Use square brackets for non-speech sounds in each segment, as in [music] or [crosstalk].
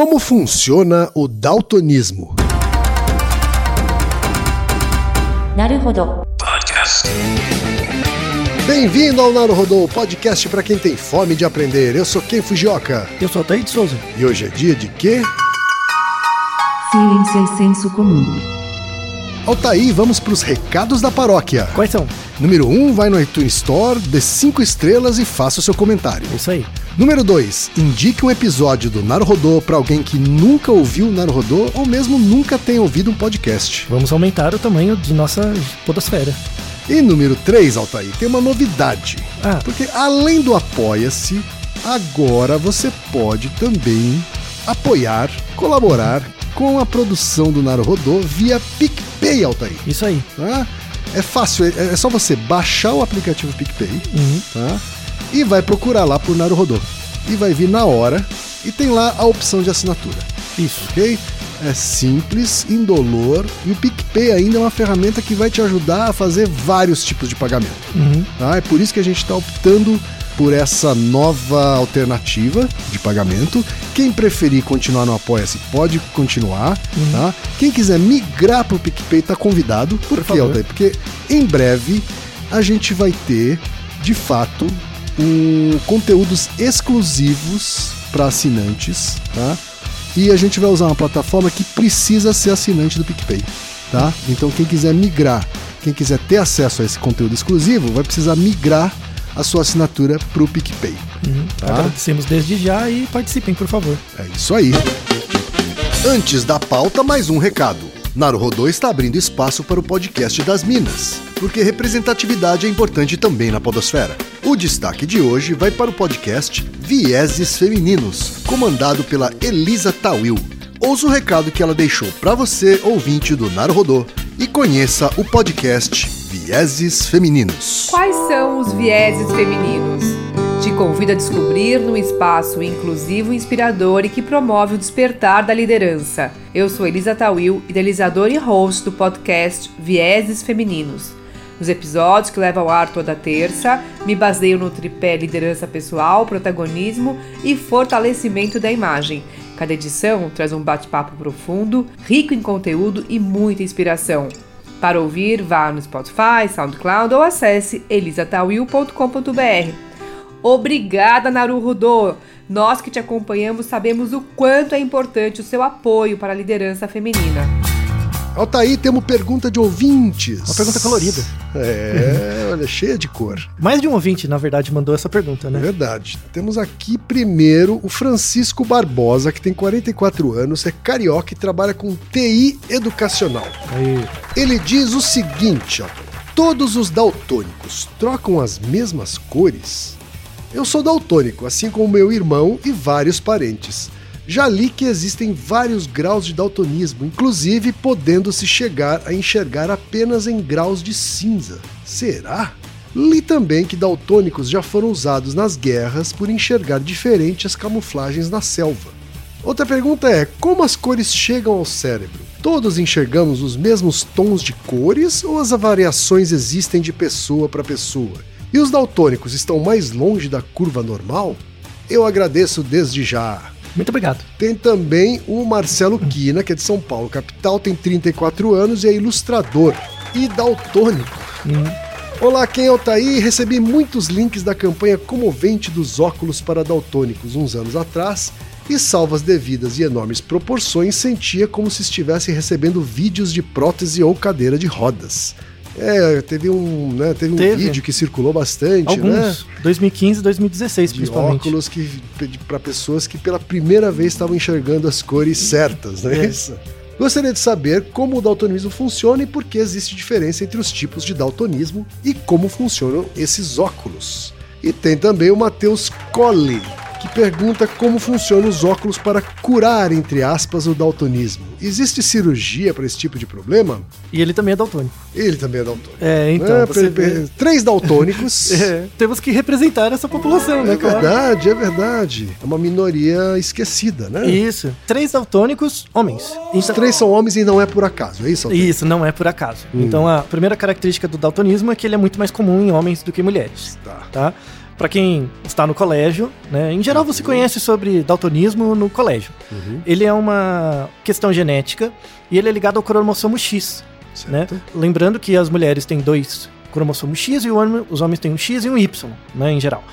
Como funciona o daltonismo? Naruhodo. Podcast. Bem-vindo ao Naruhodo, podcast para quem tem fome de aprender. Eu sou Ken Fujioka. Eu sou Thaí de Souza. E hoje é dia de quê? Ciência e senso comum. Altaí, vamos para os recados da paróquia. Quais são? Número 1, um, vai no iTunes Store, dê 5 estrelas e faça o seu comentário. É isso aí. Número 2, indique um episódio do Naruhodô para alguém que nunca ouviu o Naruhodô ou mesmo nunca tenha ouvido um podcast. Vamos aumentar o tamanho de nossa podosfera. E número 3, Altair, tem uma novidade. Ah. Porque além do Apoia-se, agora você pode também apoiar, colaborar com a produção do Naruhodô via PicPay, Altair. Isso aí. Tá? É fácil, é, é só você baixar o aplicativo PicPay Uhum. tá? e vai procurar lá por Naruhodô. E vai vir na hora e tem lá a opção de assinatura Isso. ok? É simples, indolor e o PicPay ainda é uma ferramenta que vai te ajudar a fazer vários tipos de pagamento. Uhum. Tá? É por isso que a gente está optando por essa nova alternativa de pagamento. Quem preferir continuar no Apoia-se pode continuar. Tá? Quem quiser migrar para o PicPay está convidado. Por, Por quê. Altair? Porque em breve a gente vai ter, de fato, um, conteúdos exclusivos para assinantes. Tá? E a gente vai usar uma plataforma que precisa ser assinante do PicPay. Tá? Então quem quiser migrar, quem quiser ter acesso a esse conteúdo exclusivo, vai precisar migrar a sua assinatura para o PicPay. Uhum. Tá. Agradecemos desde já e participem, por favor. É isso aí. Antes da pauta, mais um recado. Naruhodô está abrindo espaço para o podcast das Minas, porque representatividade é importante também na podosfera. O destaque de hoje vai para o podcast Vieses Femininos, comandado pela Elisa Tawil. Ouça o recado que ela deixou para você, ouvinte do Naruhodô, e conheça o podcast Vieses Femininos. Quais são os vieses femininos? Te convido a descobrir num espaço inclusivo inspirador e que promove o despertar da liderança. Eu sou Elisa Tawil, idealizadora e host do podcast Vieses Femininos. Nos episódios que levam ao ar toda terça, me baseio no tripé liderança pessoal, protagonismo e fortalecimento da imagem. Cada edição traz um bate-papo profundo, rico em conteúdo e muita inspiração. Para ouvir, vá no Spotify, SoundCloud ou acesse elisatawil.com.br. Obrigada, Naruhodô! Nós que te acompanhamos sabemos o quanto é importante o seu apoio para a liderança feminina. Altaí, temos pergunta de ouvintes. Uma pergunta colorida. É, [laughs] olha, cheia de cor. Mais de um ouvinte, na verdade, mandou essa pergunta, É né? verdade. Temos aqui primeiro o Francisco Barbosa, que tem 44 anos, é carioca e trabalha com TI educacional. Aí. Ele diz o seguinte, ó. Todos os daltônicos trocam as mesmas cores? Eu sou daltônico, assim como meu irmão e vários parentes. Já li que existem vários graus de daltonismo, inclusive podendo-se chegar a enxergar apenas em graus de cinza. Será? Li também que daltônicos já foram usados nas guerras por enxergar diferente as camuflagens na selva. Outra pergunta é: como as cores chegam ao cérebro? Todos enxergamos os mesmos tons de cores ou as variações existem de pessoa para pessoa? E os daltônicos estão mais longe da curva normal? Eu agradeço desde já. Muito obrigado. Tem também o Marcelo Quina, que é de São Paulo, capital, tem 34 anos e é ilustrador e daltônico. Olá, quem é o Taí? Recebi muitos links da campanha comovente dos óculos para daltônicos uns anos atrás e, salvas devidas e enormes proporções, sentia como se estivesse recebendo vídeos de prótese ou cadeira de rodas. É, teve um, né, teve um Teve. vídeo que circulou bastante, né? Alguns. 2015 2016, de principalmente. óculos que para pessoas que pela primeira vez estavam enxergando as cores certas, não é É. isso? Gostaria de saber como o daltonismo funciona e por que existe diferença entre os tipos de daltonismo e como funcionam esses óculos. E tem também o Matheus Colli, que pergunta como funcionam os óculos para curar, entre aspas, o daltonismo. Existe cirurgia para esse tipo de problema? E ele também é daltônico. Ele também é daltônico. É, então. É, você [laughs] Três daltônicos. [laughs] É, temos que representar essa população, né, É claro? verdade, é verdade. É uma minoria esquecida, né? Isso. Três daltônicos, homens. Os Então- três são homens e não é por acaso, é isso? Altair? Isso, não é por acaso. Hum. Então a primeira característica do daltonismo é que ele é muito mais comum em homens do que em mulheres. Tá. Tá? Pra quem está no colégio, né? Em geral você conhece sobre daltonismo no colégio. Ele é uma questão genética e ele é ligado ao cromossomo X, né? Lembrando que as mulheres têm dois cromossomos X e homem- os homens têm um X e um Y, né, em geral.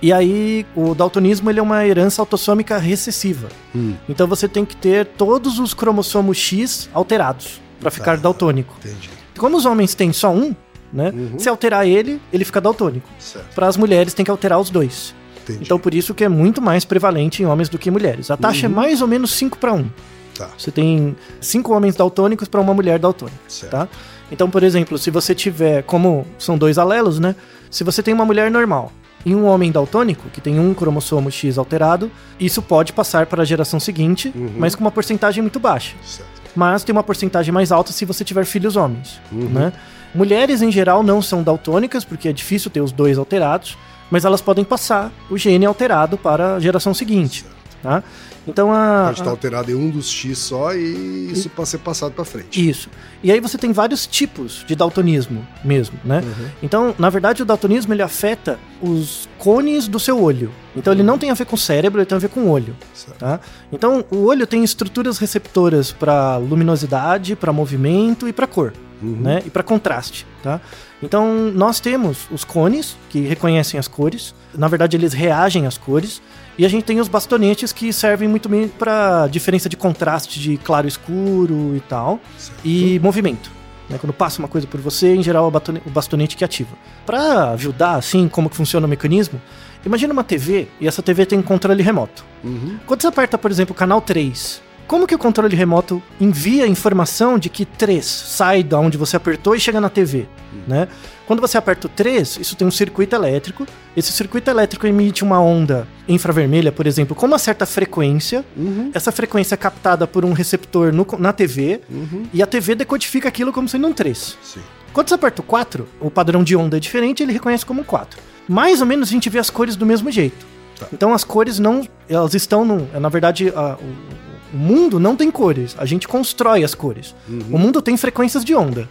E aí o daltonismo ele é uma herança autossômica recessiva. Hum, Então você tem que ter todos os cromossomos X alterados para ficar Tá. daltônico. entendi. Como os homens têm só um, né? Uhum. Se alterar ele, ele fica daltônico. Para as mulheres tem que alterar os dois. entendi. Então por isso que é muito mais prevalente em homens do que em mulheres. A taxa Uhum. é mais ou menos 5 para 1. Tá, Você tem cinco homens daltônicos para uma mulher daltônica, certo. tá? Então, por exemplo, se você tiver, como são dois alelos, né? Se você tem uma mulher normal e um homem daltônico, que tem um cromossomo X alterado, isso pode passar para a geração seguinte, Uhum. mas com uma porcentagem muito baixa. certo. Mas tem uma porcentagem mais alta se você tiver filhos homens, Uhum. né? Mulheres, em geral, não são daltônicas, porque é difícil ter os dois alterados, mas elas podem passar o gene alterado para a geração seguinte, tá? Então, a... Pode estar alterado em um dos X só e isso pode ser passado pra frente. Isso. E aí você tem vários tipos de daltonismo mesmo, né? Uhum. Então, na verdade, o daltonismo ele afeta os cones do seu olho. Então, ele não tem a ver com o cérebro, ele tem a ver com o olho, tá? Então, o olho tem estruturas receptoras para luminosidade, para movimento e para cor, Uhum. né? E para contraste, tá? Então, nós temos os cones que reconhecem as cores. Na verdade, eles reagem às cores. E a gente tem os bastonetes que servem muito bem para diferença de contraste de claro e escuro e tal Certo. e movimento. né? Quando passa uma coisa por você, em geral é o bastonete que ativa. Para ajudar assim como que funciona o mecanismo, imagina uma TV e essa TV tem um controle remoto. Uhum. Quando você aperta, por exemplo, o canal 3, como que o controle remoto envia a informação de que 3 sai da onde você apertou e chega na TV, né? Quando você aperta o 3, isso tem um circuito elétrico. Esse circuito elétrico emite uma onda infravermelha, por exemplo, com uma certa frequência. Uhum. Essa frequência é captada por um receptor no- na TV Uhum. e a TV decodifica aquilo como sendo um 3. Sim. Quando você aperta o 4, o padrão de onda é diferente, ele reconhece como um 4. Mais ou menos a gente vê as cores do mesmo jeito. Tá. Então as cores não. Elas estão no. Na verdade, a- o, o mundo não tem cores. A gente constrói as cores. O mundo tem frequências de onda.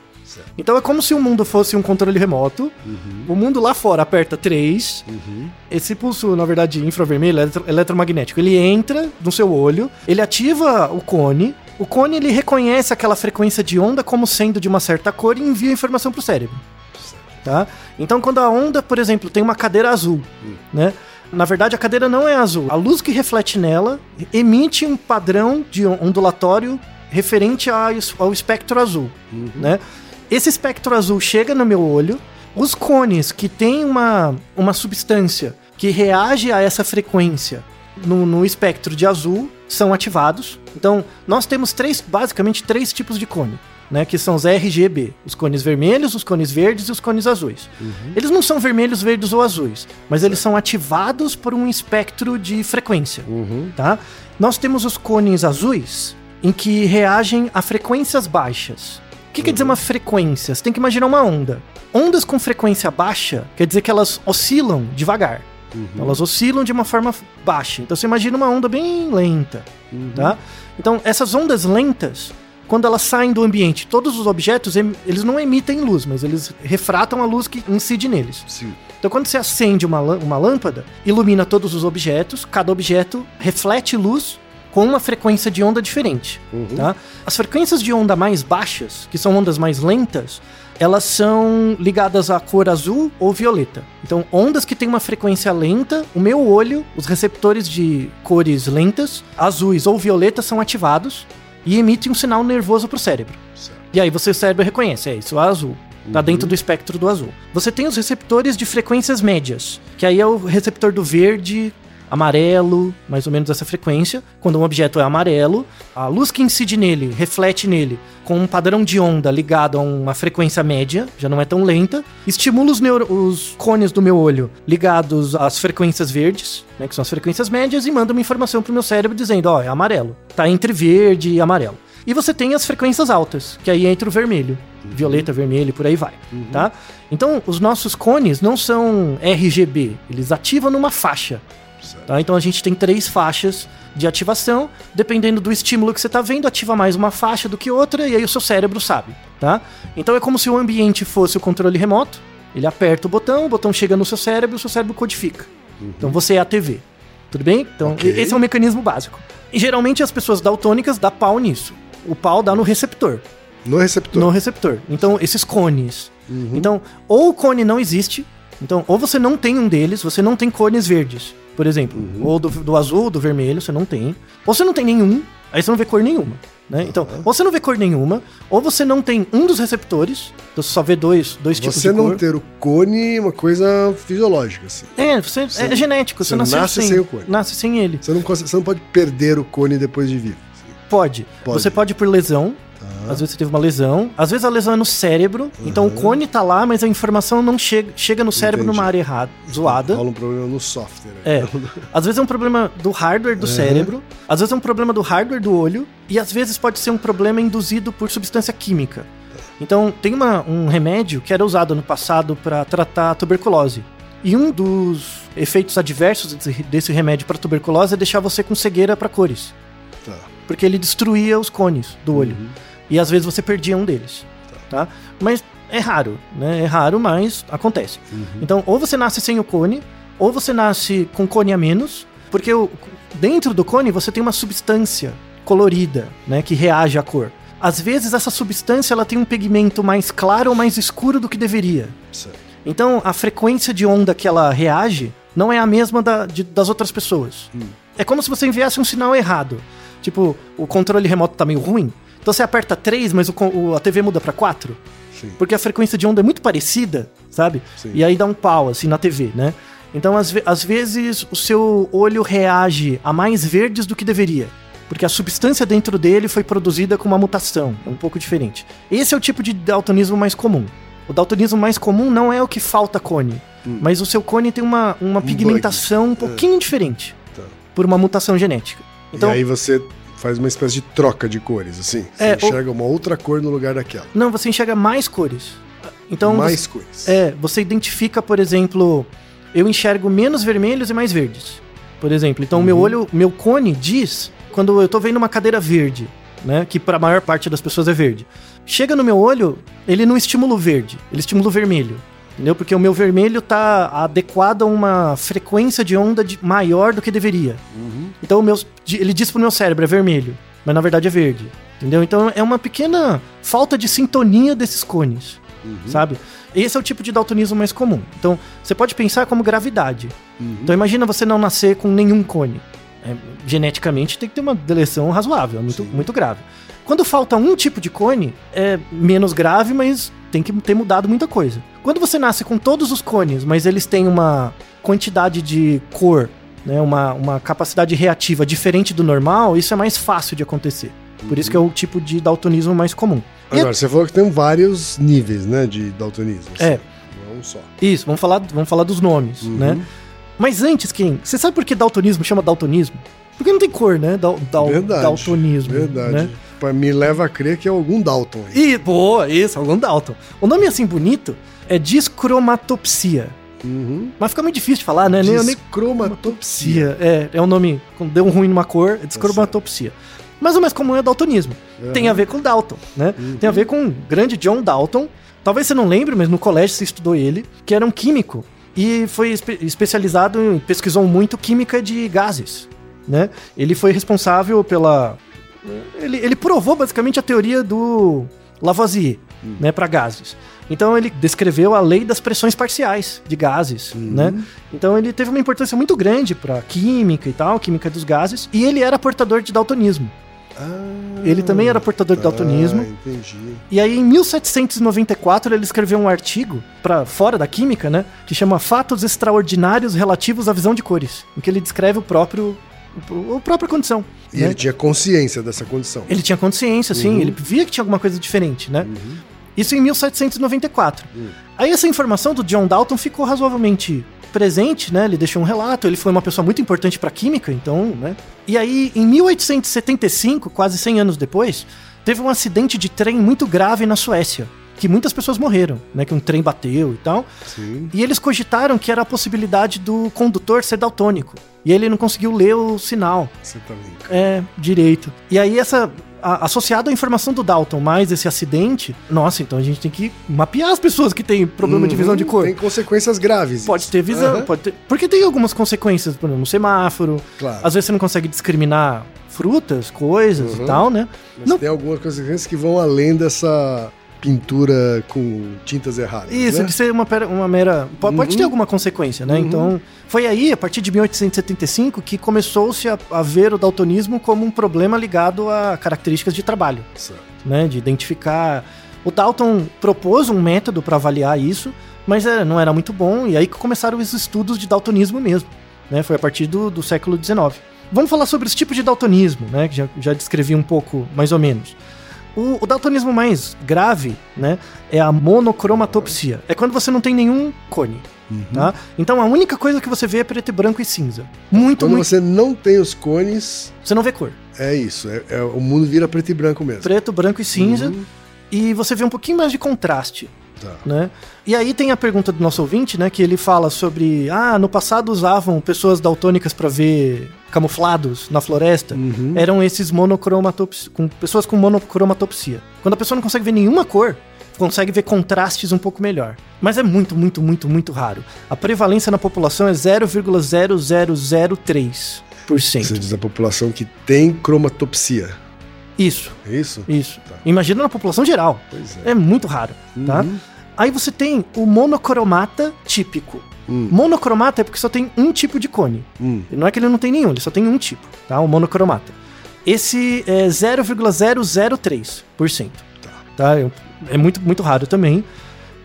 Então é como se o mundo fosse um controle remoto. O mundo lá fora aperta 3. Uhum. Esse pulso, na verdade, infravermelho, eletro- eletromagnético, ele entra no seu olho, ele ativa o cone. O cone ele reconhece aquela frequência de onda como sendo de uma certa cor e envia a informação para o cérebro. Tá? Então, quando a onda, por exemplo, tem uma cadeira azul, né? Na verdade, a cadeira não é azul. A luz que reflete nela emite um padrão de ondulatório referente ao espectro azul, né? Esse espectro azul chega no meu olho, os cones que têm uma, uma substância que reage a essa frequência no, no espectro de azul são ativados. Então, nós temos três, basicamente três tipos de cone, né? Que são os RGB, os cones vermelhos, os cones verdes e os cones azuis. Eles não são vermelhos, verdes ou azuis, mas eles são ativados por um espectro de frequência Uhum. tá? Nós temos os cones azuis em que reagem a frequências baixas. O que quer dizer uma frequência? Você tem que imaginar uma onda. Ondas com frequência baixa quer dizer que elas oscilam devagar. Então, elas oscilam de uma forma baixa. Então você imagina uma onda bem lenta, tá? Então essas ondas lentas, quando elas saem do ambiente, todos os objetos eles não emitem luz, mas eles refratam a luz que incide neles. Sim. Então, quando você acende uma, uma lâmpada, ilumina todos os objetos, cada objeto reflete luz com uma frequência de onda diferente. Uhum. Tá? As frequências de onda mais baixas, que são ondas mais lentas, elas são ligadas à cor azul ou violeta. Então, ondas que têm uma frequência lenta, o meu olho, os receptores de cores lentas, azuis ou violetas, são ativados e emitem um sinal nervoso para o cérebro. Certo. E aí você o cérebro reconhece, é isso, é azul. Tá dentro do espectro do azul. Você tem os receptores de frequências médias, que aí é o receptor do verde, amarelo, mais ou menos essa frequência. Quando um objeto é amarelo, a luz que incide nele, reflete nele, com um padrão de onda ligado a uma frequência média, já não é tão lenta, estimula os, os cones do meu olho ligados às frequências verdes, né, que são as frequências médias, e manda uma informação pro meu cérebro dizendo, ó, é amarelo. Tá entre verde e amarelo. E você tem as frequências altas, que aí entra o vermelho. Violeta, vermelho por aí vai, tá? Então, os nossos cones não são RGB, eles ativam numa faixa. Tá? Então a gente tem três faixas de ativação, dependendo do estímulo que você está vendo, ativa mais uma faixa do que outra, e aí o seu cérebro sabe, tá? Então é como se o ambiente fosse o controle remoto, Ele aperta o botão, o botão chega no seu cérebro, o seu cérebro codifica. Então você é a TV. Tudo bem? Então Ok. esse é o mecanismo básico. E geralmente as pessoas daltônicas dá pau nisso. O pau dá no receptor. No receptor. No receptor. Então, esses cones. Então, ou o cone não existe. Então, ou você não tem um deles, você não tem cones verdes, por exemplo. Ou do, do azul, do vermelho, você não tem. Ou você não tem nenhum, aí você não vê cor nenhuma. Né? Então, ou você não vê cor nenhuma, ou você não tem um dos receptores, então você só vê dois, dois tipos Você de não cor. ter o cone é uma coisa fisiológica, assim. É, você, é genético, você, você nasce sem, sem o cone. Nasce sem ele. Você não, você não pode perder o cone depois de vivo. assim. Pode. Pode. Você pode por lesão. Tá. Às vezes você teve uma lesão. Às vezes a lesão é no cérebro. Então o cone tá lá, mas a informação não chega, chega no cérebro Entendi. numa área errada, zoada. Rola um problema no software. É. Às vezes é um problema do hardware do cérebro, às vezes é um problema do hardware do olho, e às vezes pode ser um problema induzido por substância química. Então, tem uma- um remédio que era usado no passado para tratar tuberculose. E um dos efeitos adversos desse, remédio para tuberculose é deixar você com cegueira para cores, Tá. porque ele destruía os cones do olho. E às vezes você perdia um deles, tá? Mas é raro, né? É raro, mas acontece. Então, ou você nasce sem o cone, ou você nasce com cone a menos, porque o- dentro do cone você tem uma substância colorida, né, que reage à cor. Às vezes essa substância ela tem um pigmento mais claro ou mais escuro do que deveria. Certo. Então, a frequência de onda que ela reage não é a mesma da- de- das outras pessoas. É como se você enviasse um sinal errado. Tipo, o controle remoto tá meio ruim. Então você aperta 3, mas o o- a TV muda pra 4. Sim. Porque a frequência de onda é muito parecida, sabe? Sim. E aí dá um pau, assim, na TV, né? Então, às, às vezes, o seu olho reage a mais verdes do que deveria. Porque a substância dentro dele foi produzida com uma mutação. É um pouco diferente. Esse é o tipo de daltonismo mais comum. O daltonismo mais comum não é o que falta cone. Mas o seu cone tem uma, uma pigmentação um pouquinho diferente. Tá. Por uma mutação genética. Então, e aí você faz uma espécie de troca de cores, assim. Você É, enxerga uma outra cor no lugar daquela. não, você enxerga mais cores. Então, Mais você- cores. É, você identifica, por exemplo, eu enxergo menos vermelhos e mais verdes. Por exemplo, então o meu olho, meu cone diz quando eu tô vendo uma cadeira verde, né, que para a maior parte das pessoas é verde. Chega no meu olho, ele não estimula o verde, ele estimula o vermelho. Entendeu? Porque o meu vermelho tá adequado a uma frequência de onda de- maior do que deveria. Então o meu, ele diz pro meu cérebro é vermelho, mas na verdade é verde. Entendeu? Então é uma pequena falta de sintonia desses cones, sabe? Esse é o tipo de daltonismo mais comum. Então você pode pensar como gravidade. Então imagina você não nascer com nenhum cone. É, geneticamente tem que ter uma deleção razoável, é muito, muito grave. Quando falta um tipo de cone, é menos grave, mas tem que ter mudado muita coisa. Quando você nasce com todos os cones, mas eles têm uma quantidade de cor, né, uma, uma capacidade reativa diferente do normal, isso é mais fácil de acontecer. Por isso que é o tipo de daltonismo mais comum. E Agora, você falou que tem vários níveis, né, de daltonismo. assim. É. Não é um só. Isso, vamos falar, vamos falar dos nomes, Uhum. né? Mas antes, quem? Você sabe por que daltonismo chama daltonismo? Porque não tem cor, né? Dal, dal- Verdade. daltonismo. Verdade. Né? Me leva a crer que é algum Dalton. E, boa, isso, algum Dalton. O nome assim bonito é discromatopsia. Uhum. Mas fica muito difícil de falar, né? Discromatopsia. É, é um nome, quando deu um ruim numa cor, é discromatopsia. Mas o mais comum é daltonismo. Tem a ver com Dalton, né? Tem a ver com o grande John Dalton. Talvez você não lembre, mas no colégio você estudou ele, que era um químico e foi espe- especializado em pesquisou muito química de gases, né? Ele foi responsável pela ele, ele provou basicamente a teoria do Lavoisier, né, para gases. Então ele descreveu a lei das pressões parciais de gases, né? Então ele teve uma importância muito grande para química e tal, química dos gases, e ele era portador de daltonismo. Ah, Ele também era portador de daltonismo. Ah, entendi. E aí, em 1794, ele escreveu um artigo para fora da química, né? Que chama Fatos Extraordinários Relativos à Visão de Cores, em que ele descreve o próprio o- a própria condição. E né? ele tinha consciência dessa condição. Ele tinha consciência, sim, Uhum. ele via que tinha alguma coisa diferente, né? Isso em 1794. Uhum. Aí essa informação do John Dalton ficou razoavelmente presente, né? Ele deixou um relato, ele foi uma pessoa muito importante para química, então, né? E aí, em 1875, quase 100 anos depois, teve um acidente de trem muito grave na Suécia, que muitas pessoas morreram, né? Que um trem bateu e tal. Sim. E eles cogitaram que era a possibilidade do condutor ser daltônico. E ele não conseguiu ler o sinal Você tá brincando. é, direito. E aí essa a- associado à informação do Dalton mais esse acidente, nossa, então a gente tem que mapear as pessoas que têm problema de visão de Uhum, cor. Tem consequências graves. Pode ter visão, Aham, pode ter. Porque tem algumas consequências, por exemplo, no semáforo. Claro. Às vezes você não consegue discriminar frutas, coisas Uhum. e tal, né? Mas não- tem algumas consequências que vão além dessa pintura com tintas erradas. Isso, né? de ser uma, uma mera. po- Pode Uhum. ter alguma consequência, né? Uhum. Então, foi aí, a partir de 1875, que começou-se a, a ver o daltonismo como um problema ligado a características de trabalho, Certo. né? De identificar. O Dalton propôs um método para avaliar isso, mas não era muito bom, e aí que começaram os estudos de daltonismo mesmo, né? Foi a partir do, do século XIX. Vamos falar sobre os tipos de daltonismo, né? Que já, já descrevi um pouco, mais ou menos. O, o daltonismo mais grave, né, é a monocromatopsia. É quando você não tem nenhum cone, Uhum. tá? Então a única coisa que você vê é preto e branco e cinza. Muito, Quando muito. você não tem os cones, Você não vê cor. é isso. É, é- o mundo vira preto e branco mesmo. Preto, branco e cinza. Uhum. E você vê um pouquinho mais de contraste. Tá. né? E aí tem a pergunta do nosso ouvinte, né, que ele fala sobre, ah, no passado usavam pessoas daltônicas para ver camuflados na floresta. Uhum. Eram esses monocromatopsia, com pessoas com monocromatopsia. Quando a pessoa não consegue ver nenhuma cor, consegue ver contrastes um pouco melhor. Mas é muito, muito, muito, muito raro. A prevalência na população é 0,0003%. Você diz a população que tem cromatopsia. Isso, É isso? isso. Tá. Imagina na população geral. Pois é. É muito raro, tá? Uhum. Aí você tem o monocromata típico. Hum, Monocromata é porque só tem um tipo de cone. hum. Não é que ele não tem nenhum, ele só tem um tipo, tá? O monocromata. Esse é 0,003%. Tá? É- É muito, muito raro também.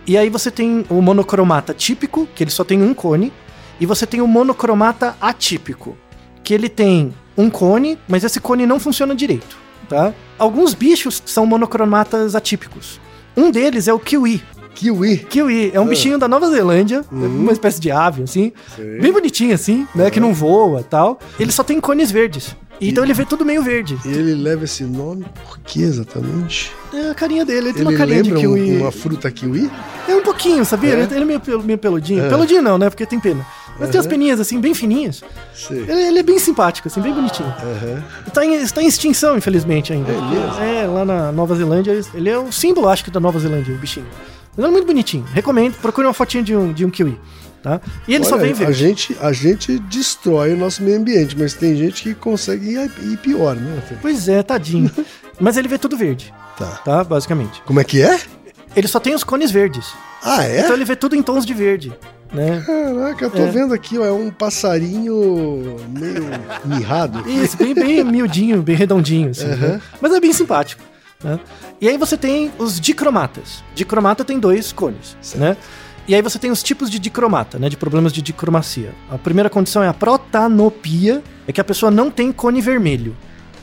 E aí você tem o monocromata típico, que ele só tem um cone, e você tem o monocromata atípico, que ele tem um cone, mas esse cone não funciona direito, tá? Alguns bichos são monocromatas atípicos. Um deles é o kiwi. Kiwi. Kiwi é um Ah. bichinho da Nova Zelândia, Uhum. uma espécie de ave, assim, Sei. bem bonitinho assim, né, que não voa e tal. Ele só tem cones verdes. Então ele vê tudo meio verde. E ele leva esse nome por que exatamente? É a carinha dele, ele tem Ele uma carinha de lembra um- kiwi. uma fruta kiwi? É um pouquinho, sabia? É? Ele, é meio, meio peludinho. É. Peludinho não, né? Porque tem pena. Mas tem as Uhum. peninhas assim, bem fininhas. Ele, ele é bem simpático, assim, bem bonitinho. Aham. Tá em, está em extinção, infelizmente, ainda. É? É, lá na Nova Zelândia, ele é o símbolo, acho que, da Nova Zelândia, o bichinho. Mas ele é muito bonitinho. Recomendo, procure uma fotinha de um, de um kiwi. Tá? E ele só Olha, vem A verde. gente, a gente destrói o nosso meio ambiente, mas tem gente que consegue ir, ir pior, né? Pois é, tadinho. [laughs] Mas ele vê tudo verde, Tá. tá? Basicamente. Como é que é? Ele só tem os cones verdes. Ah, é? Então ele vê tudo em tons de verde, né? Caraca, eu tô É. vendo aqui, ó, é um passarinho meio [laughs] mirrado. Isso, bem, bem miudinho, bem redondinho, assim, Uhum. né? Mas é bem simpático. Né? E aí você tem os dicromatas. Dicromata tem dois cones, Certo. né? E aí você tem os tipos de dicromata, né? De problemas de dicromacia. A primeira condição é a protanopia, é que a pessoa não tem cone vermelho.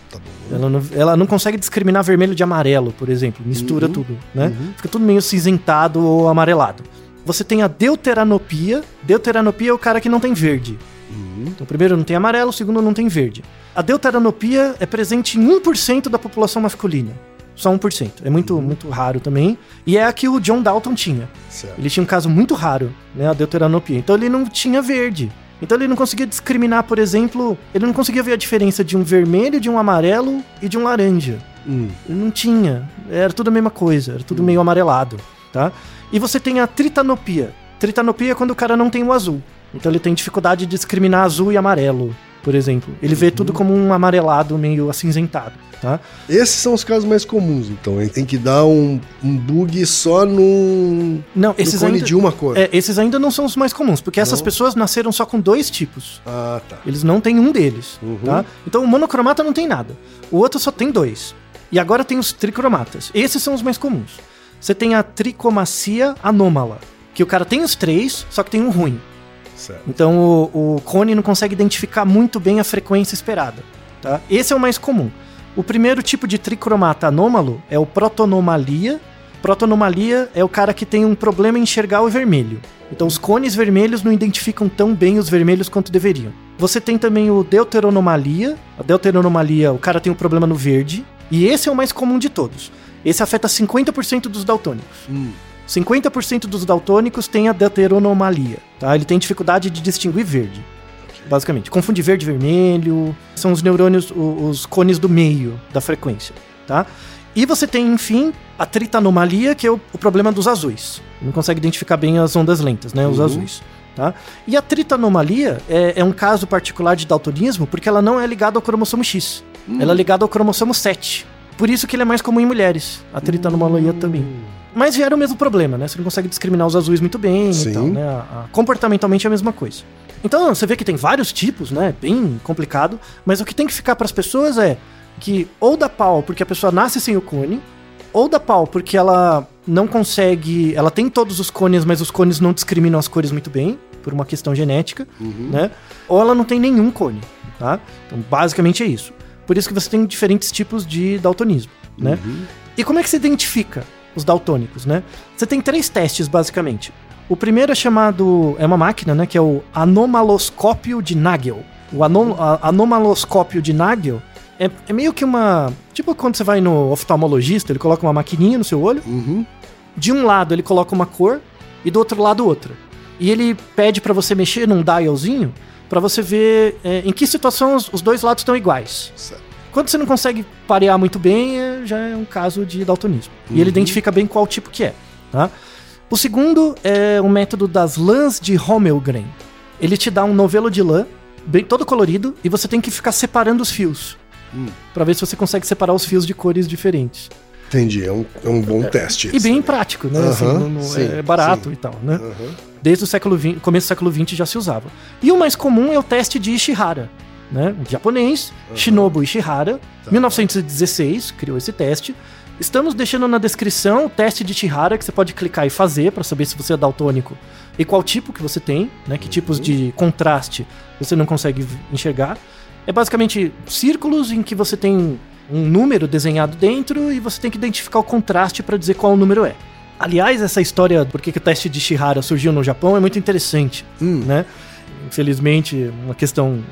Tá bom. Ela não, ela não consegue discriminar vermelho de amarelo, por exemplo. Mistura Uhum, tudo, né? uhum. Fica tudo meio cinzentado ou amarelado. Você tem a deuteranopia. Deuteranopia é o cara que não tem verde. Uhum. Então, primeiro não tem amarelo, segundo não tem verde. A deuteranopia é presente em 1% da população masculina. Só 1%. É muito, muito raro também. E é a que o John Dalton tinha. Certo. Ele tinha um caso muito raro, né? A deuteranopia. Então ele não tinha verde. Então ele não conseguia discriminar, por exemplo, ele não conseguia ver a diferença de um vermelho, de um amarelo e de um laranja. Hum. Ele não tinha. Era tudo a mesma coisa, era tudo meio amarelado, tá? E você tem a tritanopia. Tritanopia é quando o cara não tem o azul. Então ele tem dificuldade de discriminar azul e amarelo, por exemplo. Ele vê tudo como um amarelado meio acinzentado, tá? Esses são os casos mais comuns, então. hein? Tem que dar um, um bug só no, Não, no esses cone ainda, de uma cor. é, esses ainda não são os mais comuns, porque essas Não? pessoas nasceram só com dois tipos. Ah, tá. Eles não têm um deles, Uhum. tá? Então o monocromata não tem nada. O outro só tem dois. E agora tem os tricromatas. Esses são os mais comuns. Você tem a tricomacia anômala, que o cara tem os três, só que tem um ruim. Certo. Então o, o cone não consegue identificar muito bem a frequência esperada. Tá? Esse é o mais comum. O primeiro tipo de tricromata anômalo é o protonomalia. Protonomalia é o cara que tem um problema em enxergar o vermelho. Então os cones vermelhos não identificam tão bem os vermelhos quanto deveriam. Você tem também o deuteronomalia. A deuteronomalia, o cara tem um problema no verde. E esse é o mais comum de todos. Esse afeta 50% dos daltônicos. Hum. 50% dos daltônicos têm a deuteronomalia, tá? Ele tem dificuldade de distinguir verde, basicamente. Confunde verde e vermelho, são os neurônios, o- os cones do meio da frequência, tá? E você tem, enfim, a tritanomalia, que é o, o problema dos azuis. Não consegue identificar bem as ondas lentas, né? Os Uhum. azuis. Tá? E a tritanomalia é, é um caso particular de daltonismo porque ela não é ligada ao cromossomo X. Ela é ligada ao cromossomo 7. Por isso que ele é mais comum em mulheres. A tritanomalia também. Mas gera o mesmo problema, né? Você não consegue discriminar os azuis muito bem Sim. e tal, né? A- a- comportamentalmente é a mesma coisa. Então, você vê que tem vários tipos, né? Bem complicado. Mas o que tem que ficar para as pessoas é que ou dá pau porque a pessoa nasce sem o cone, ou dá pau porque ela não consegue. Ela tem todos os cones, mas os cones não discriminam as cores muito bem, por uma questão genética, né? Ou ela não tem nenhum cone, tá? Então, basicamente é isso. Por isso que você tem diferentes tipos de daltonismo, né? E como é que se identifica os daltônicos, né? Você tem três testes, basicamente. O primeiro é chamado. É uma máquina, né? Que é o anomaloscópio de Nagel. O anom, a- anomaloscópio de Nagel é, é meio que uma. Tipo quando você vai no oftalmologista, ele coloca uma maquininha no seu olho. Uhum. De um lado ele coloca uma cor e do outro lado outra. E ele pede pra você mexer num dialzinho pra você ver é, em que situação os, os dois lados estão iguais. Certo. Quando você não consegue parear muito bem, é- já é um caso de daltonismo. E ele identifica bem qual tipo que é. Tá? O segundo é o método das lãs de Hommelgren. Ele te dá um novelo de lã, bem todo colorido, e você tem que ficar separando os fios. Pra ver se você consegue separar os fios de cores diferentes. Entendi, é um, é um bom teste. E bem prático, né? Assim, Aham, não- não- sim, é barato sim. e tal, né? Aham. Desde o século XX, começo do século XX já se usava. E o mais comum é o teste de Ishihara, né? Um japonês, Shinobu Ishihara, Tá. 1916, criou esse teste. Estamos deixando na descrição o teste de Ishihara que você pode clicar e fazer para saber se você é daltônico e qual tipo que você tem, né? Que tipos Uhum. de contraste você não consegue enxergar. É basicamente círculos em que você tem um número desenhado dentro e você tem que identificar o contraste para dizer qual o número é. Aliás, essa história por que que o teste de Ishihara surgiu no Japão é muito interessante, Hum. né? Infelizmente, uma questão.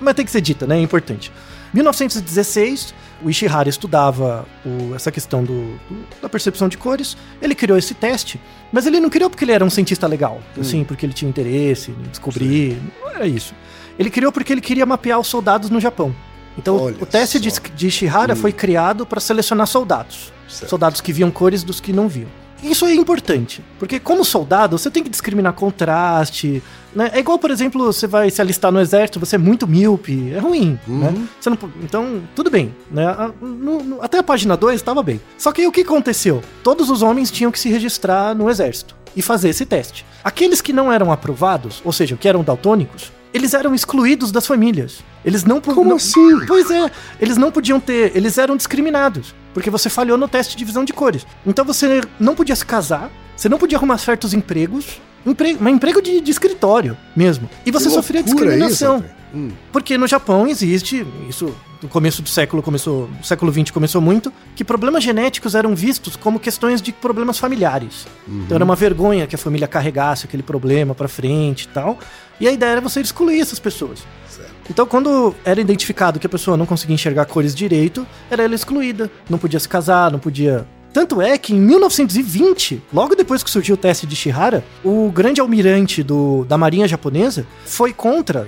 Mas tem que ser dita, né? É importante. 1916, o Ishihara estudava o- essa questão do, do- da percepção de cores. Ele criou esse teste, mas ele não criou porque ele era um cientista legal, assim, porque ele tinha interesse em descobrir. Não era isso. Ele criou porque ele queria mapear os soldados no Japão. Então, Olha o teste de, só. de Ishihara foi criado para selecionar soldados. Certo. Soldados que viam cores dos que não viam. Isso é importante, porque como soldado, você tem que discriminar contraste, né? É igual, por exemplo, você vai se alistar no exército, você é muito míope, é ruim, né? Você não, po- então, tudo bem, né? A- no- no- até a página 2 estava bem. Só que aí o que aconteceu? Todos os homens tinham que se registrar no exército e fazer esse teste. Aqueles que não eram aprovados, ou seja, que eram daltônicos, eles eram excluídos das famílias. Eles não Como não- assim? Pois é, eles não podiam ter, eles eram discriminados, porque você falhou no teste de visão de cores. Então você não podia se casar, você não podia arrumar certos empregos, empre, um emprego de, de escritório mesmo. E você Que sofria discriminação. Isso. Hum. Porque no Japão existe, isso no começo do século começou, no século XX começou muito, que problemas genéticos eram vistos como questões de problemas familiares. Então era uma vergonha que a família carregasse aquele problema pra frente e tal. E a ideia era você excluir essas pessoas. Certo. Então, quando era identificado que a pessoa não conseguia enxergar cores direito, era ela excluída. Não podia se casar, não podia. Tanto é que em 1920, logo depois que surgiu o teste de Shihara, o grande almirante do, da marinha japonesa foi contra.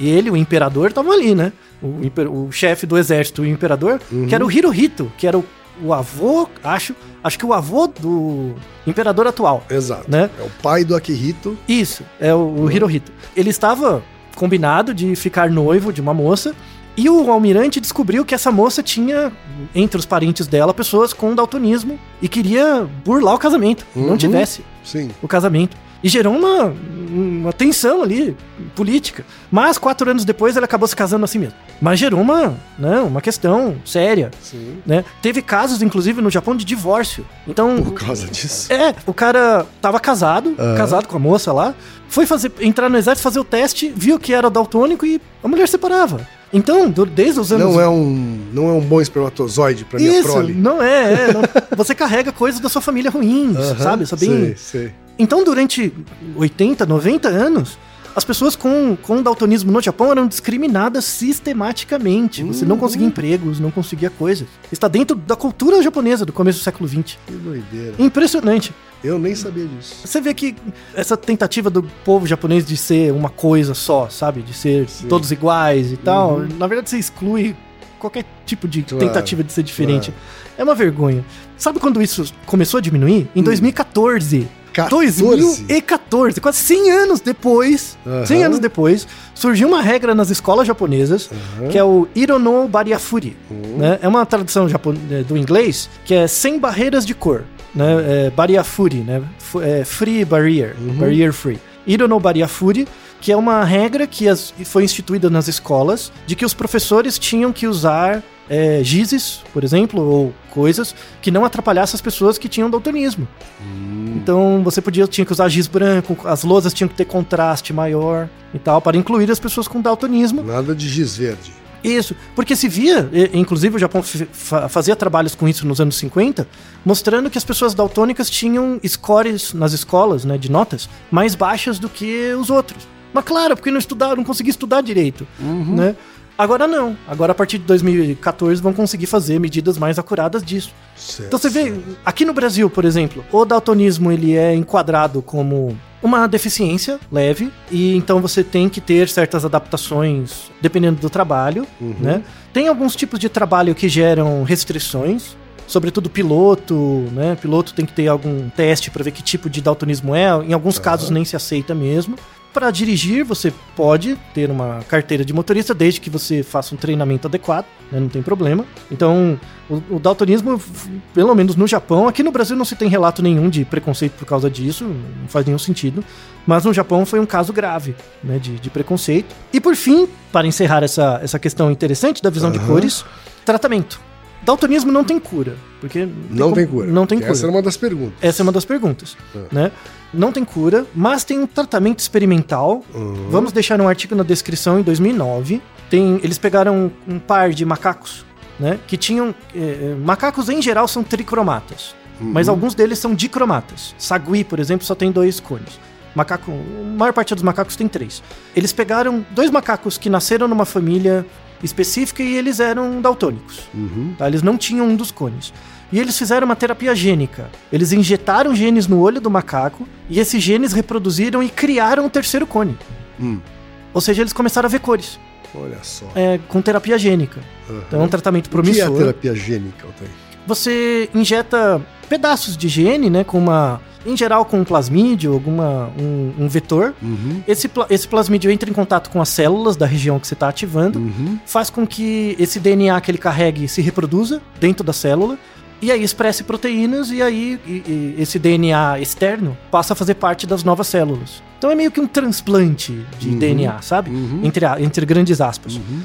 E, ele, o imperador, tava ali, né? O, imper- o chefe do exército, o imperador, que era o Hirohito, que era o, o avô, acho, acho que o avô do imperador atual. Exato. Né? É o pai do Akihito. Isso, é o, o Hirohito. Ele estava combinado de ficar noivo de uma moça. E o almirante descobriu que essa moça tinha, entre os parentes dela, pessoas com daltonismo e queria burlar o casamento, que não Uhum. tivesse Sim. o casamento. E gerou uma, uma tensão ali, política. Mas quatro anos depois ele acabou se casando assim mesmo. Mas gerou uma, né, uma questão séria. Sim. Né? Teve casos, inclusive, no Japão de divórcio. Então, Por causa disso. é, o cara tava casado, Aham. casado com a moça lá, foi fazer, entrar no exército, fazer o teste, viu que era daltônico e a mulher separava. Então, desde os anos. Não é um, não é um bom espermatozoide pra minha Isso, prole. não é, é, não- [laughs] você carrega coisas da sua família ruins, sabe? Isso é bem- Sei, sei. Então, durante 80, 90 anos, as pessoas com, com daltonismo no Japão eram discriminadas sistematicamente. Você não conseguia Uhum. empregos, não conseguia coisas. Está dentro da cultura japonesa do começo do século XX. Que doideira. Impressionante. Eu nem sabia disso. Você vê que essa tentativa do povo japonês de ser uma coisa só, sabe? De ser Sim. todos iguais e tal. Uhum. Na verdade, você exclui qualquer tipo de Claro, tentativa de ser diferente. É uma vergonha. Sabe quando isso começou a diminuir? Em 2014. 14? 2014, quase 100 anos depois, Aham. 100 anos depois, surgiu uma regra nas escolas japonesas, Aham. que é o Irono Bariafuri. Uhum. né? É uma tradução eh, do inglês, que é sem barreiras de cor. Né? É Bariafuri, né? Fu- é free barrier, Uhum. barrier free. Irono Bariafuri, que é uma regra que as- foi instituída nas escolas, de que os professores tinham que usar é, gizes, por exemplo, ou coisas que não atrapalhassem as pessoas que tinham daltonismo. Então você podia tinha que usar giz branco, as lousas tinham que ter contraste maior e tal, para incluir as pessoas com daltonismo. Nada de giz verde. Isso, porque se via, inclusive o Japão fazia trabalhos com isso nos anos 50, mostrando que as pessoas daltônicas tinham scores nas escolas, né, de notas, mais baixas do que os outros. Mas claro, porque não estudaram, não conseguiam estudar direito, né? Agora não. Agora a partir de 2014 vão conseguir fazer medidas mais acuradas disso. Certo. Então você vê, aqui no Brasil, por exemplo, o daltonismo ele é enquadrado como uma deficiência leve e então você tem que ter certas adaptações dependendo do trabalho, né? Tem alguns tipos de trabalho que geram restrições, sobretudo piloto, né? Piloto tem que ter algum teste para ver que tipo de daltonismo é, em alguns casos nem se aceita mesmo. Para dirigir, você pode ter uma carteira de motorista desde que você faça um treinamento adequado, né? não tem problema. Então, o, o daltonismo, pelo menos no Japão, aqui no Brasil não se tem relato nenhum de preconceito por causa disso, não faz nenhum sentido. Mas no Japão foi um caso grave né, de, de preconceito. E por fim, para encerrar essa, essa questão interessante da visão de Aham. cores, tratamento. Daltonismo não tem cura, porque Não como- tem cura. Não tem cura. Essa era uma das perguntas. Essa é uma das perguntas, É. né? Não tem cura, mas tem um tratamento experimental. Uhum. Vamos deixar um artigo na descrição em 2009. Tem, eles pegaram um par de macacos, né? Que tinham eh, eh, macacos em geral são tricromatas, Uhum. mas alguns deles são dicromatas. Sagui, por exemplo, só tem dois cones. Macaco, a maior parte dos macacos tem três. Eles pegaram dois macacos que nasceram numa família específica e eles eram daltônicos. Uhum. Tá? Eles não tinham um dos cones. E eles fizeram uma terapia gênica. Eles injetaram genes no olho do macaco e esses genes reproduziram e criaram o terceiro cone. Hum. Ou seja, eles começaram a ver cores Olha só. é, com terapia gênica. Uhum. Então é um tratamento O que é a promissor. terapia gênica, Altair? Você injeta pedaços de gene, né, com uma, em geral com um plasmídio, alguma um, um vetor. Uhum. Esse, esse plasmídio entra em contato com as células da região que você está ativando. Uhum. faz com que esse DNA que ele carregue se reproduza dentro da célula e aí expresse proteínas e aí e- e esse DNA externo passa a fazer parte das novas células. Então é meio que um transplante de Uhum. DNA, sabe? Uhum. Entre, entre grandes aspas. Uhum.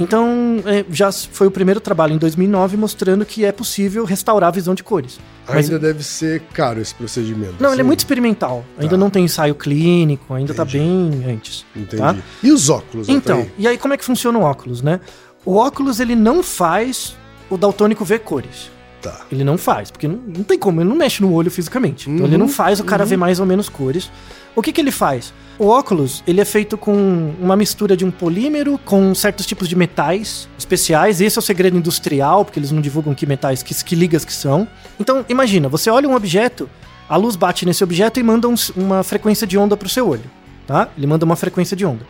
Então é, já foi o primeiro trabalho em 2009 mostrando que é possível restaurar a visão de cores. Mas- Ainda deve ser caro esse procedimento. não, ele é assim. muito experimental. Ainda Tá. não tem ensaio clínico, ainda tá Entendi. bem antes. Entendi. tá? E os óculos, Então, Altair? e aí como é que funciona o óculos, né? O óculos ele não faz o daltônico ver cores. Tá. Ele não faz, porque não, não tem como, ele não mexe no olho fisicamente. Então Uhum, ele não faz o cara uhum. ver mais ou menos cores. O que que ele faz? O óculos, ele é feito com uma mistura de um polímero com certos tipos de metais especiais. Esse é o segredo industrial, porque eles não divulgam que metais, que, que ligas que são. Então, imagina, você olha um objeto, a luz bate nesse objeto e manda um- uma frequência de onda pro seu olho, tá? Ele manda uma frequência de onda.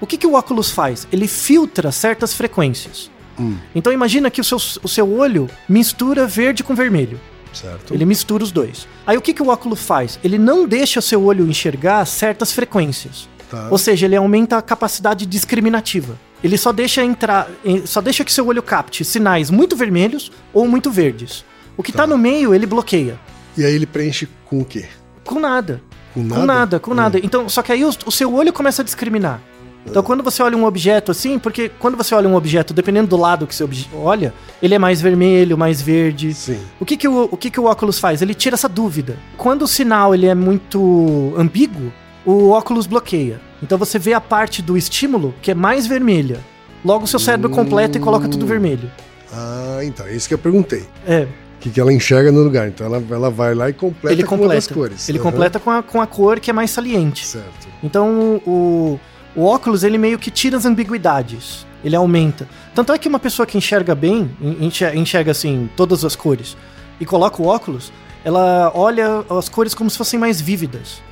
O que que o óculos faz? Ele filtra certas frequências. Hum, Então imagina que o seu, o seu olho mistura verde com vermelho. certo. Ele mistura os dois. Aí o que, que o óculos faz? Ele não deixa o seu olho enxergar certas frequências. Tá. Ou seja, ele aumenta a capacidade discriminativa. Ele só deixa entrar, em- só deixa que seu olho capte sinais muito vermelhos ou muito verdes. O que tá, Tá. no meio, ele bloqueia. E aí ele preenche com o quê? Com nada. Com nada? Com nada, com Hum. nada. Então, só que aí o, o seu olho começa a discriminar. Então, quando você olha um objeto assim, porque quando você olha um objeto, dependendo do lado que você olha, ele é mais vermelho, mais verde. Sim. O que que o, o que que o óculos faz? Ele tira essa dúvida. Quando o sinal ele é muito ambíguo, o óculos bloqueia. Então você vê a parte do estímulo que é mais vermelha. Logo o seu cérebro completa e coloca tudo Hum. vermelho. Ah, então, é isso que eu perguntei. É, O que, que ela enxerga no lugar. Então ela, ela vai lá e completa ele com uma das completa. cores. Ele Aham. completa com a, com a cor que é mais saliente. Certo. Então o, o óculos ele meio que tira as ambiguidades, ele aumenta. Tanto é que uma pessoa que enxerga bem, en- enxerga, enxerga assim todas as cores e coloca o óculos, ela olha as cores como se fossem mais vívidas.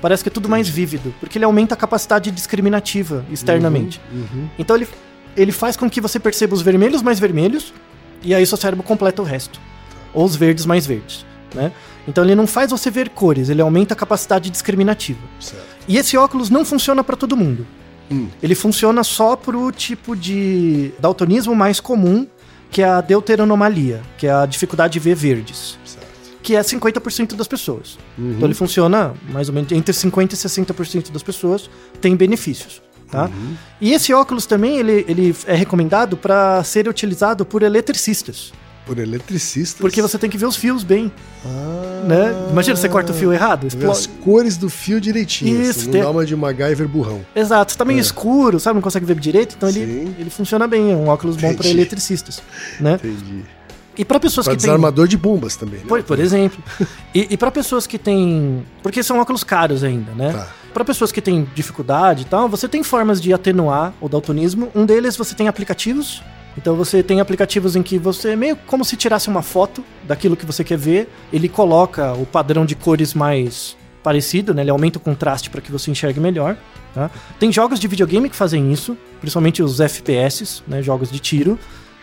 Parece que é tudo mais vívido, porque ele aumenta a capacidade discriminativa externamente. Uhum. Então ele ele faz com que você perceba os vermelhos mais vermelhos, e aí seu cérebro completa o resto. Ou os verdes mais verdes, né? Então ele não faz você ver cores, ele aumenta a capacidade discriminativa. Certo. E esse óculos não funciona para todo mundo. Hum. Ele funciona só pro tipo de daltonismo mais comum, que é a deuteranomalia, que é a dificuldade de ver verdes, Certo. que é 50% das pessoas. Uhum. Então ele funciona mais ou menos entre 50 e 60% das pessoas tem benefícios, tá? Uhum. E esse óculos também ele, ele é recomendado para ser utilizado por eletricistas, Por eletricistas. porque você tem que ver os fios bem, Ah, né? Imagina você corta o fio errado, Ver as explode. cores do fio direitinho. Isso, assim, não tem- dá uma de MacGyver burrão. Exato, tá meio É. escuro, sabe? Não consegue ver direito, então ele, Sim. ele funciona bem, é um óculos bom para Entendi. eletricistas, né? Entendi. E para pessoas Pra que têm desarmador de bombas também. né? Por, por exemplo. [laughs] E, e para pessoas que têm. Porque são óculos caros ainda, né? Tá. Para pessoas que têm dificuldade e tal, você tem formas de atenuar o daltonismo. Um deles você tem aplicativos. Então você tem aplicativos em que você, meio como se tirasse uma foto daquilo que você quer ver, ele coloca o padrão de cores mais parecido, né? Ele aumenta o contraste para que você enxergue melhor. Tá? Tem jogos de videogame que fazem isso, principalmente os FPS, né? Jogos de tiro.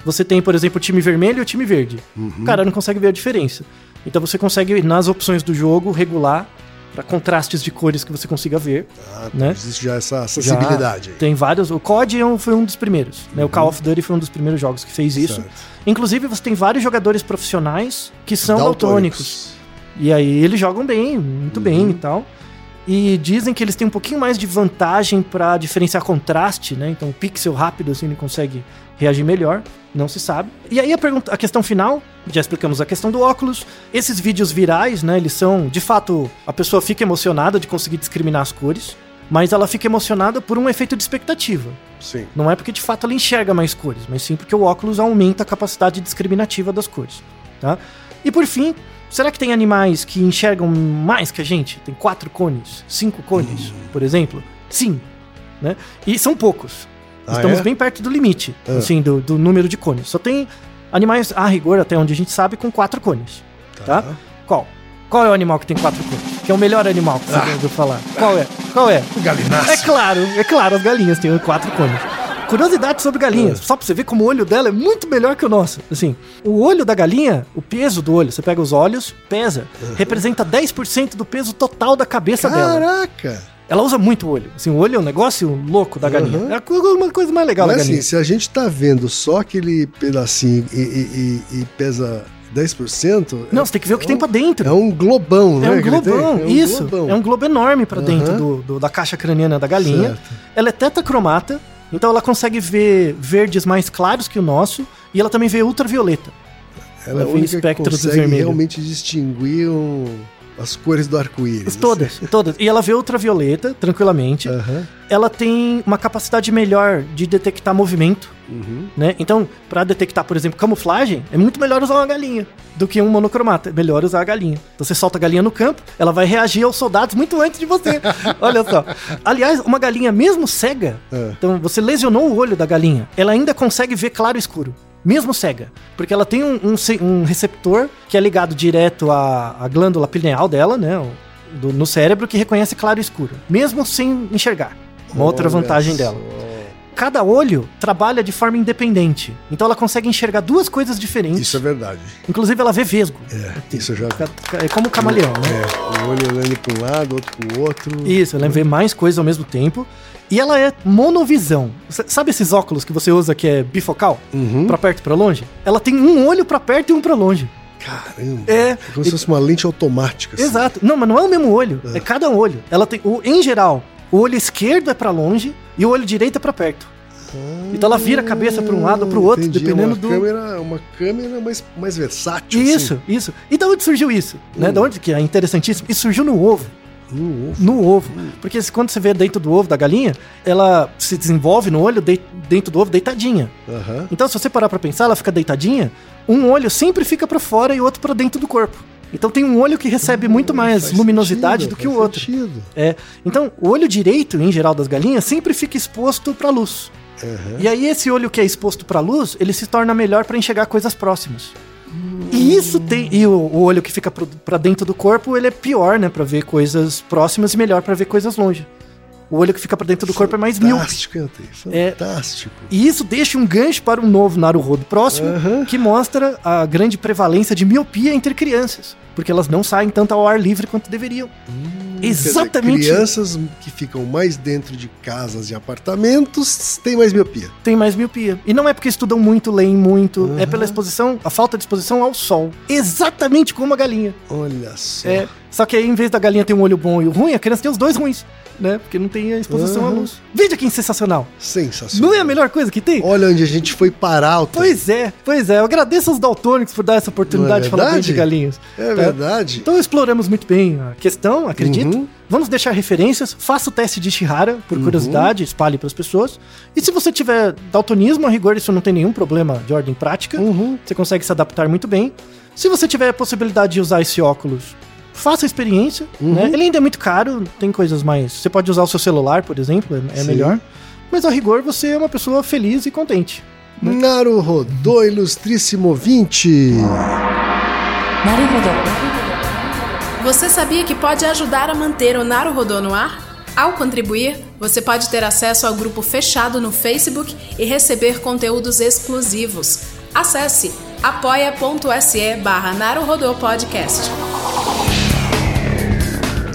Você tem, por exemplo, o time vermelho e o time verde. O cara não consegue ver a diferença. Então você consegue, nas opções do jogo, regular para contrastes de cores que você consiga ver. Ah, né? Existe já essa Já acessibilidade aí. Tem vários. O COD é foi um dos primeiros. Né? O Call of Duty foi um dos primeiros jogos que fez isso. Certo. Inclusive, você tem vários jogadores profissionais que são daltônicos. E aí eles jogam bem, muito bem Uhum. e tal. E dizem que eles têm um pouquinho mais de vantagem para diferenciar contraste, né? Então, um pixel rápido, assim, ele consegue reagir melhor. Não se sabe. E aí a, pergunta, a questão final, já explicamos a questão do óculos. Esses vídeos virais, né? Eles são, de fato, a pessoa fica emocionada de conseguir discriminar as cores. Mas ela fica emocionada por um efeito de expectativa. Sim. Não é porque de fato ela enxerga mais cores, mas sim porque o óculos aumenta a capacidade discriminativa das cores, tá? E por fim, será que tem animais que enxergam mais que a gente? Tem quatro cones, cinco cones, por exemplo? Sim, né? E são poucos. Ah, Estamos é? bem perto do limite, Ah. assim, do, do número de cones. Só tem animais, a rigor, até onde a gente sabe, com quatro cones, tá? Qual? Qual é o animal que tem quatro cones? Que é o melhor animal que você Ah. ouviu falar? Qual é? Qual é? Galináceo. É claro, é claro, as galinhas têm quatro cones. Curiosidade sobre galinhas, só pra você ver como o olho dela é muito melhor que o nosso. Assim, o olho da galinha, o peso do olho, você pega os olhos, pesa, representa 10% do peso total da cabeça dela. Caraca! Ela usa muito o olho. Assim, o olho é um negócio louco da galinha. Uhum. É uma coisa mais legal Mas da assim, galinha. se a gente tá vendo só aquele pedacinho e, e- e- e pesa 10%. Não, você tem que ver o que tem pra dentro. É um globão, né? É um globão, É um isso. globão. É um globo enorme pra dentro Aham. do, do- da caixa craniana da galinha. Certo. Ela é tetacromata, então ela consegue ver verdes mais claros que o nosso e ela também vê ultravioleta. Ela é a Ela vê única que consegue realmente distinguir um- as cores do arco-íris. Todas, todas. E ela vê ultravioleta, tranquilamente. Aham. Ela tem uma capacidade melhor de detectar movimento, Uhum. né? Então, pra detectar, por exemplo, camuflagem, é muito melhor usar uma galinha do que um monocromata. É melhor usar a galinha. Então você solta a galinha no campo, ela vai reagir aos soldados muito antes de você. [laughs] Olha só. Aliás, uma galinha mesmo cega, É. então você lesionou o olho da galinha, ela ainda consegue ver claro e escuro. Mesmo cega. Porque ela tem um, um um receptor que é ligado direto à, à glândula pineal dela, né? o- do- no cérebro, que reconhece claro e escuro. Mesmo sem enxergar. Uma outra vantagem só. dela. Cada olho trabalha de forma independente. Então ela consegue enxergar duas coisas diferentes. Isso é verdade. Inclusive ela vê vesgo. É, isso já. É como o camaleão, né? É, um olho olhando para um lado, outro para o outro. Isso, ela vê mais coisas ao mesmo tempo. E ela é monovisão. Sabe esses óculos que você usa que é bifocal? Uhum. Pra perto e pra longe? Ela tem um olho pra perto e um pra longe. Caramba. É. Como se fosse uma lente automática. assim. Exato. Não, mas não é o mesmo olho. É cada olho. Ela tem, o, em geral, o olho esquerdo é pra longe e o olho direito é pra perto. Então ela vira a cabeça pra um lado ou pro outro, Entendi, dependendo uma do. Câmera, uma câmera mais, mais versátil. Isso, isso. E da onde surgiu isso? Né? Hum. Da onde que é interessantíssimo? Isso surgiu no ovo. Uh, uh. No ovo. Porque quando você vê dentro do ovo da galinha, ela se desenvolve no olho dei- dentro do ovo deitadinha. Aham. Então, se você parar pra pensar, ela fica deitadinha, um olho sempre fica pra fora e outro pra dentro do corpo. Então tem um olho que recebe muito mais Faz luminosidade sentido, do que o outro. sentido. É. Então, o olho direito, em geral, das galinhas, sempre fica exposto pra luz. Aham. E aí, esse olho que é exposto pra luz, ele se torna melhor pra enxergar coisas próximas. E isso tem. E o, o olho que fica pra dentro do corpo, ele é pior, né? Pra ver coisas próximas e melhor pra ver coisas longe. O olho que fica pra dentro do corpo é mais míope. Fantástico, Yantei. É. Fantástico. E isso deixa um gancho para um novo Naruhodo próximo, Aham. que mostra a grande prevalência de miopia entre crianças. Porque elas não saem tanto ao ar livre quanto deveriam. Dizer, Exatamente. crianças que ficam mais dentro de casas e apartamentos têm mais miopia. Tem mais miopia. E não é porque estudam muito, leem muito, Uhum. é pela exposição, a falta de exposição ao sol. Exatamente como a galinha. Olha só. É, só que aí, em vez da galinha ter um olho bom e o ruim, a criança tem os dois ruins, né? Porque não tem a exposição à Uhum. luz. Veja que sensacional. Sensacional. Não é a melhor coisa que tem? Olha onde a gente foi parar, Alton. Pois é, pois é. Eu agradeço aos daltônicos por dar essa oportunidade é de falar bem de galinhas. É tá? verdade. Então exploramos muito bem a questão, acredito. Uhum. Vamos deixar referências, faça o teste de Shihara, por curiosidade, espalhe para as pessoas. E se você tiver daltonismo, a rigor isso não tem nenhum problema de ordem prática. Uhum. Você consegue se adaptar muito bem. Se você tiver a possibilidade de usar esse óculos, faça a experiência. Uhum. Né? Ele ainda é muito caro, tem coisas mais. Você pode usar o seu celular, por exemplo, é, é Sim. melhor. Mas a rigor você é uma pessoa feliz e contente. Naru Rodô ilustríssimo 20. Naruhodô. Você sabia que pode ajudar a manter o Naru Rodô no ar? Ao contribuir, você pode ter acesso ao grupo fechado no Facebook e receber conteúdos exclusivos. Acesse apoia.se barra Podcast.